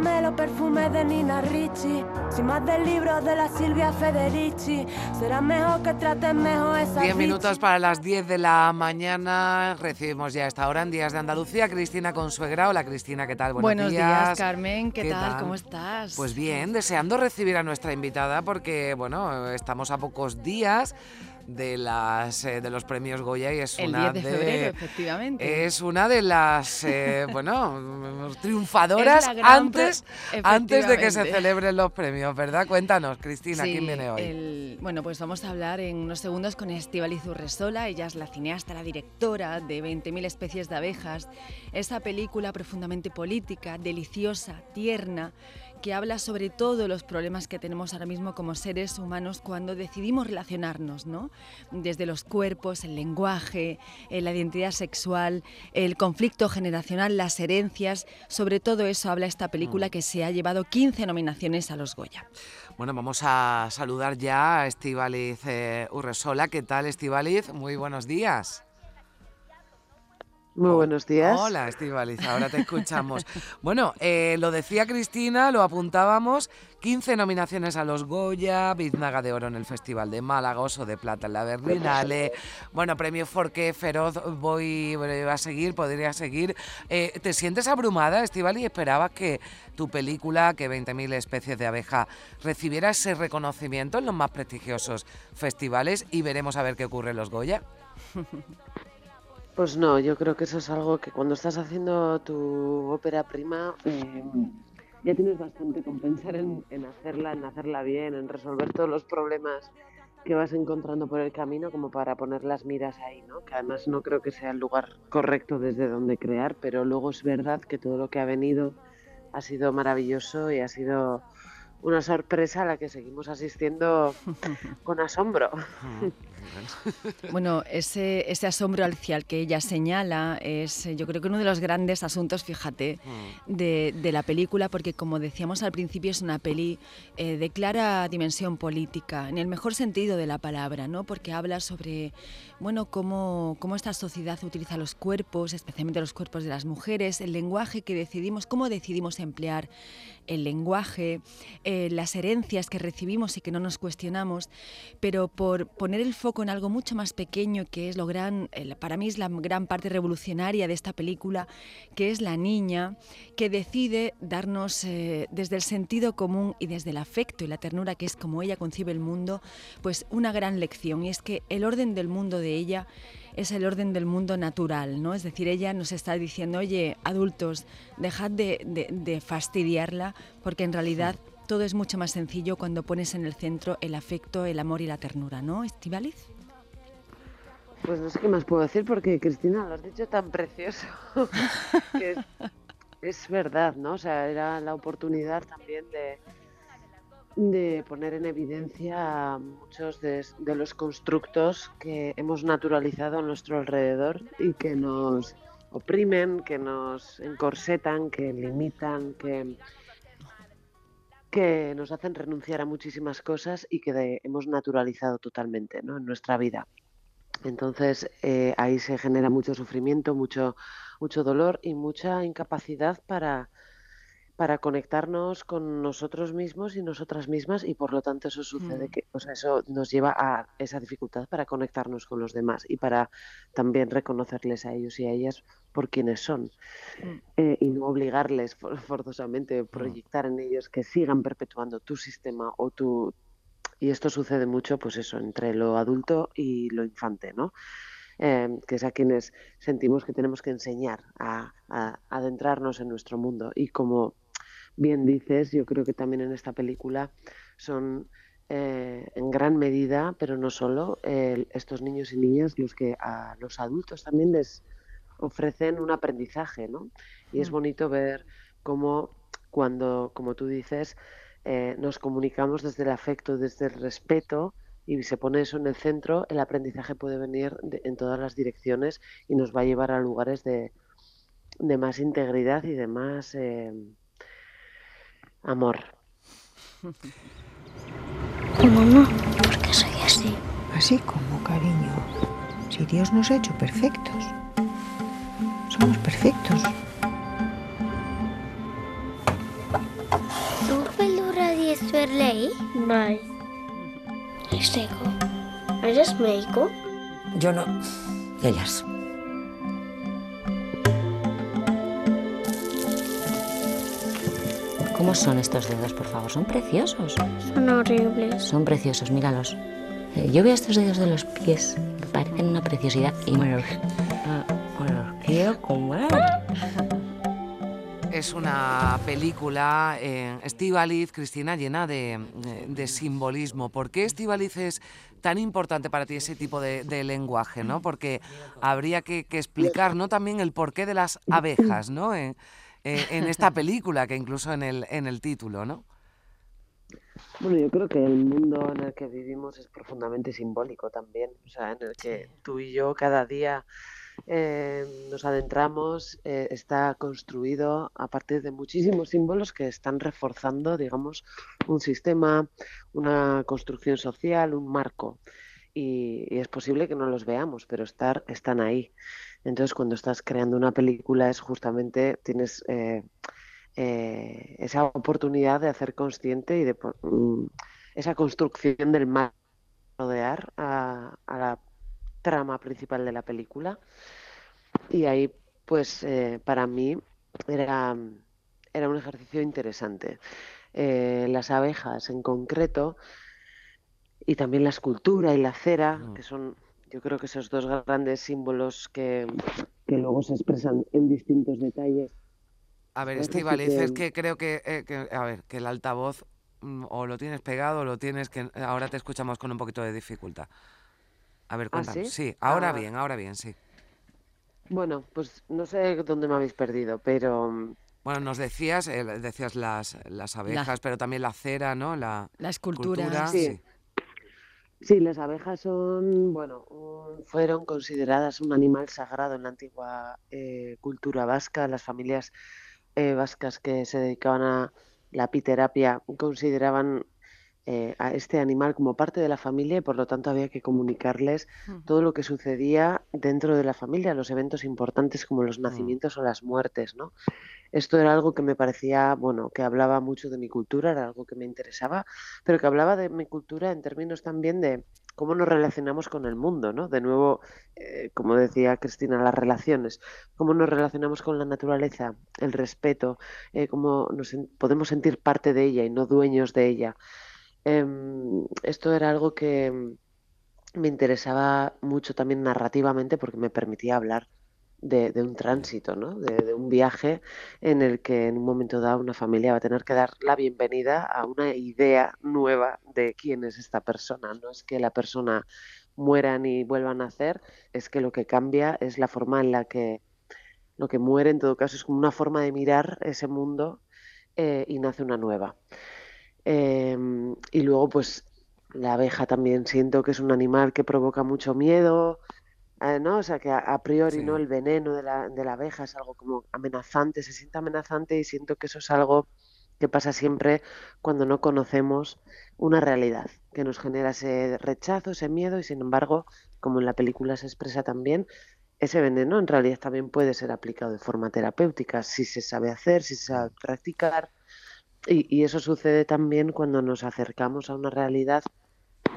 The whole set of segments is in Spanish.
Yo no camelo perfume de Nina Ricci, sin más del libro de la Silvia Federici. Será mejor que traten mejor esa 10 Ricci. minutos para las 10 de la mañana. Recibimos ya a esta hora en Días de Andalucía Cristina Consuegra. Hola Cristina, ¿qué tal? Buenos, Buenos días, Carmen. ¿Qué, tal? ¿Cómo estás? Pues bien, deseando recibir a nuestra invitada porque, bueno, estamos a pocos días de las eh, de los premios Goya y es el una 10 de febrero, efectivamente. es una de las eh, bueno triunfadoras Es la gran antes antes de que se celebren los premios, ¿verdad? Cuéntanos, Cristina, Sí, ¿quién viene hoy? el- bueno, pues vamos a hablar en unos segundos con Estíbaliz Urresola. Ella es la cineasta, la directora de 20.000 especies de abejas. Esa película profundamente política, deliciosa, tierna, que habla sobre todo los problemas que tenemos ahora mismo como seres humanos cuando decidimos relacionarnos, ¿no? Desde los cuerpos, el lenguaje, eh, la identidad sexual, el conflicto generacional, las herencias. Sobre todo eso habla esta película Mm. que se ha llevado 15 nominaciones a los Goya. Bueno, vamos a saludar ya a Estivaliz eh, Urresola. ¿Qué tal, Estivaliz? Muy buenos días. Muy buenos días. Hola, Estivaliz, ahora te escuchamos. bueno, eh, lo decía Cristina, lo apuntábamos, 15 nominaciones a los Goya, Biznaga de Oro en el Festival de Málaga, Oso de Plata en la Berlinale, bueno, premio Forqué, Feroz, voy, voy a seguir, podría seguir. Eh, ¿Te sientes abrumada, Estivaliz? ¿Esperabas que tu película, que 20.000 especies de abeja, recibiera ese reconocimiento en los más prestigiosos festivales y veremos a ver qué ocurre en los Goya? Pues no, yo creo que eso es algo que cuando estás haciendo tu ópera prima eh, ya tienes bastante con pensar en, en hacerla, en hacerla bien, en resolver todos los problemas que vas encontrando por el camino como para poner las miras ahí, ¿no? Que además no creo que sea el lugar correcto desde donde crear, pero luego es verdad que todo lo que ha venido ha sido maravilloso y ha sido una sorpresa a la que seguimos asistiendo con asombro. Bueno, ese, ese asombro hacia el que ella señala es, eh, yo creo que uno de los grandes asuntos, fíjate, de, de la película, porque como decíamos al principio, es una peli eh, de clara dimensión política, en el mejor sentido de la palabra, ¿no? Porque habla sobre, bueno, cómo, cómo esta sociedad utiliza los cuerpos, especialmente los cuerpos de las mujeres, el lenguaje que decidimos, cómo decidimos emplear el lenguaje, eh, las herencias que recibimos y que no nos cuestionamos, pero por poner el foco en algo mucho más pequeño, que es lo gran, eh, para mí es la gran parte revolucionaria de esta película, que es la niña que decide darnos eh, desde el sentido común y desde el afecto y la ternura, que es como ella concibe el mundo, pues una gran lección, y es que el orden del mundo de ella es el orden del mundo natural, ¿no? Es decir, ella nos está diciendo, oye, adultos, dejad de, de- de fastidiarla, porque en realidad todo es mucho más sencillo cuando pones en el centro el afecto, el amor y la ternura, ¿no, Estivaliz? Pues no sé qué más puedo decir porque Cristina lo has dicho tan precioso que es, es verdad, ¿no? O sea, era la oportunidad también de, de poner en evidencia muchos de, los constructos que hemos naturalizado a nuestro alrededor y que nos oprimen, que nos encorsetan, que limitan, que, que nos hacen renunciar a muchísimas cosas y que hemos naturalizado totalmente ¿no? en nuestra vida. Entonces eh, ahí se genera mucho sufrimiento, mucho, mucho dolor y mucha incapacidad para, para conectarnos con nosotros mismos y nosotras mismas y por lo tanto eso sucede Mm. que, o sea, eso nos lleva a esa dificultad para conectarnos con los demás y para también reconocerles a ellos y a ellas por quienes son Mm. eh, y no obligarles for- forzosamente, proyectar en ellos que sigan perpetuando tu sistema o tu... Y esto sucede mucho, pues eso, entre lo adulto y lo infante, ¿no? Eh, que es a quienes sentimos que tenemos que enseñar a, a adentrarnos en nuestro mundo. Y como bien dices, yo creo que también en esta película son eh, en gran medida, pero no solo, eh, estos niños y niñas los que a los adultos también les ofrecen un aprendizaje, ¿no? Y es Mm. bonito ver cómo cuando, como tú dices, eh, nos comunicamos desde el afecto, desde el respeto y se pone eso en el centro, el aprendizaje puede venir en todas las direcciones y nos va a llevar a lugares de, de más integridad y de más eh, amor. ¿Cómo no? Porque soy así. Así como, cariño. Si Dios nos ha hecho perfectos. Somos perfectos. Dies per ley? Mai. I seco. ¿Eres médico? Yo no. Ellas. ¿Cómo son estos dedos, por favor? Son preciosos. Son horribles. Son preciosos, míralos. Eh, Yo veo estos dedos de los pies, me parecen una preciosidad y me los, me los quiero comer. Es una película, eh, Estíbaliz, Cristina, llena de, de- de simbolismo. ¿Por qué Estíbaliz es tan importante para ti ese tipo de, de lenguaje? ¿no? Porque habría que, que explicar ¿no? también el porqué de las abejas ¿no? en, eh, en esta película, que incluso en el, en el título. ¿no? Bueno, yo creo que el mundo en el que vivimos es profundamente simbólico también, o sea, en el que tú y yo cada día eh, nos adentramos, eh, está construido a partir de muchísimos símbolos que están reforzando, digamos, un sistema, una construcción social, un marco. Y, es posible que no los veamos, pero están ahí. Entonces, cuando estás creando una película es justamente, tienes eh, eh, esa oportunidad de hacer consciente y de mm, esa construcción del mar rodear a, la trama principal de la película. Y ahí, pues, eh, para mí era, era un ejercicio interesante. Las abejas en concreto y también la escultura y la cera, Mm. que son, yo creo que esos dos grandes símbolos que, que luego se expresan en distintos detalles. A ver, Pues así Estíbaliz, es que- creo que, eh, que- a ver, que el altavoz mm, o lo tienes pegado o lo tienes que ahora te escuchamos con un poquito de dificultad. A ver, ¿Ah, cuéntanos. sí? ahora Ah. bien, ahora bien, sí. Bueno, pues no sé dónde me habéis perdido, pero Bueno, nos decías, eh, decías las, las abejas, pero también la cera, ¿no? La, La escultura. cultura, Sí. sí. Sí, las abejas son, bueno, un- fueron consideradas un animal sagrado en la antigua eh, cultura vasca. Las familias eh, vascas que se dedicaban a la apiterapia consideraban eh, a este animal como parte de la familia y por lo tanto había que comunicarles Mm. todo lo que sucedía dentro de la familia, los eventos importantes como los nacimientos o las muertes, ¿no? Esto era algo que me parecía, bueno, que hablaba mucho de mi cultura, era algo que me interesaba, pero que hablaba de mi cultura en términos también de cómo nos relacionamos con el mundo, ¿no? De nuevo, eh, como decía Cristina, las relaciones, cómo nos relacionamos con la naturaleza, el respeto, eh, cómo nos podemos sentir parte de ella y no dueños de ella. Em, esto era algo que me interesaba mucho también narrativamente porque me permitía hablar de, un tránsito, ¿no? De, de un viaje en el que en un momento dado una familia va a tener que dar la bienvenida a una idea nueva de quién es esta persona. No es que la persona muera ni vuelva a nacer, es que lo que cambia es la forma en la que lo que muere en todo caso es como una forma de mirar ese mundo eh, y nace una nueva. Em, y luego, pues, la abeja también siento que es un animal que provoca mucho miedo, eh, ¿no? O sea, que a, a priori, ¿no? El veneno de la, de la abeja es algo como amenazante, se siente amenazante y siento que eso es algo que pasa siempre cuando no conocemos una realidad, que nos genera ese rechazo, ese miedo y sin embargo, como en la película se expresa también, ese veneno en realidad también puede ser aplicado de forma terapéutica si se sabe hacer, si se sabe practicar. Y, y eso sucede también cuando nos acercamos a una realidad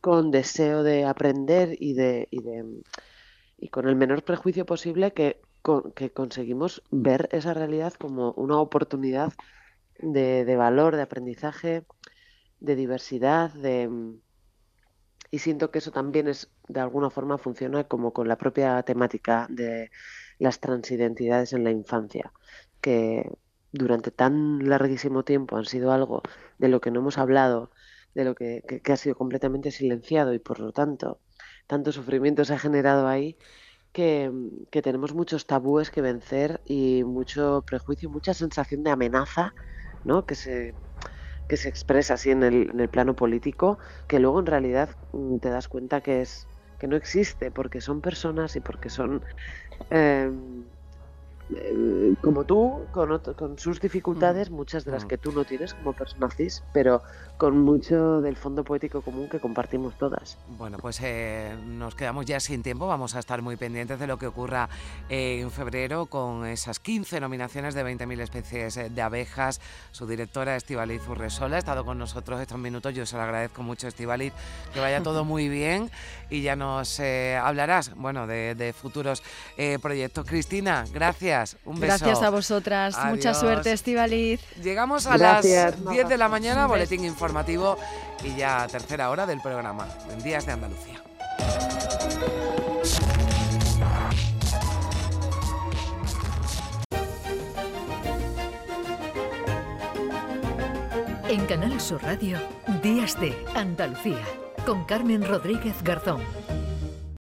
con deseo de aprender y de, y de y con el menor prejuicio posible que, que conseguimos ver esa realidad como una oportunidad de, de valor, de aprendizaje, de diversidad, de mm, y siento que eso también es de alguna forma funciona como con la propia temática de las transidentidades en la infancia, que durante tan larguísimo tiempo han sido algo de lo que no hemos hablado, de lo que, que- ha sido completamente silenciado y por lo tanto tanto sufrimiento se ha generado ahí que, que tenemos muchos tabúes que vencer y mucho prejuicio, mucha sensación de amenaza, ¿no? Que se, que se expresa así en el, en el plano político, que luego en realidad mm, te das cuenta que es que no existe, porque son personas y porque son eh, eh, como tú, con, con sus dificultades, muchas de las que tú no tienes como persona cis, pero con mucho del fondo poético común que compartimos todas. Bueno, pues eh, nos quedamos ya sin tiempo. Vamos a estar muy pendientes de lo que ocurra eh, en febrero con esas 15 nominaciones de 20.000 especies eh, de abejas. Su directora, Estivaliz Urresola, ha estado con nosotros estos minutos. Yo se lo agradezco mucho, Estivaliz. Que vaya todo muy bien y ya nos hablarás, bueno, de, de futuros proyectos. Cristina, gracias. Un beso. Gracias a vosotras. Mucha suerte, Estivaliz. Llegamos a Gracias, las 10 de la mañana, boletín informativo y ya tercera hora del programa en Días de Andalucía. En Canal Sur Radio, Días de Andalucía, con Carmen Rodríguez Garzón.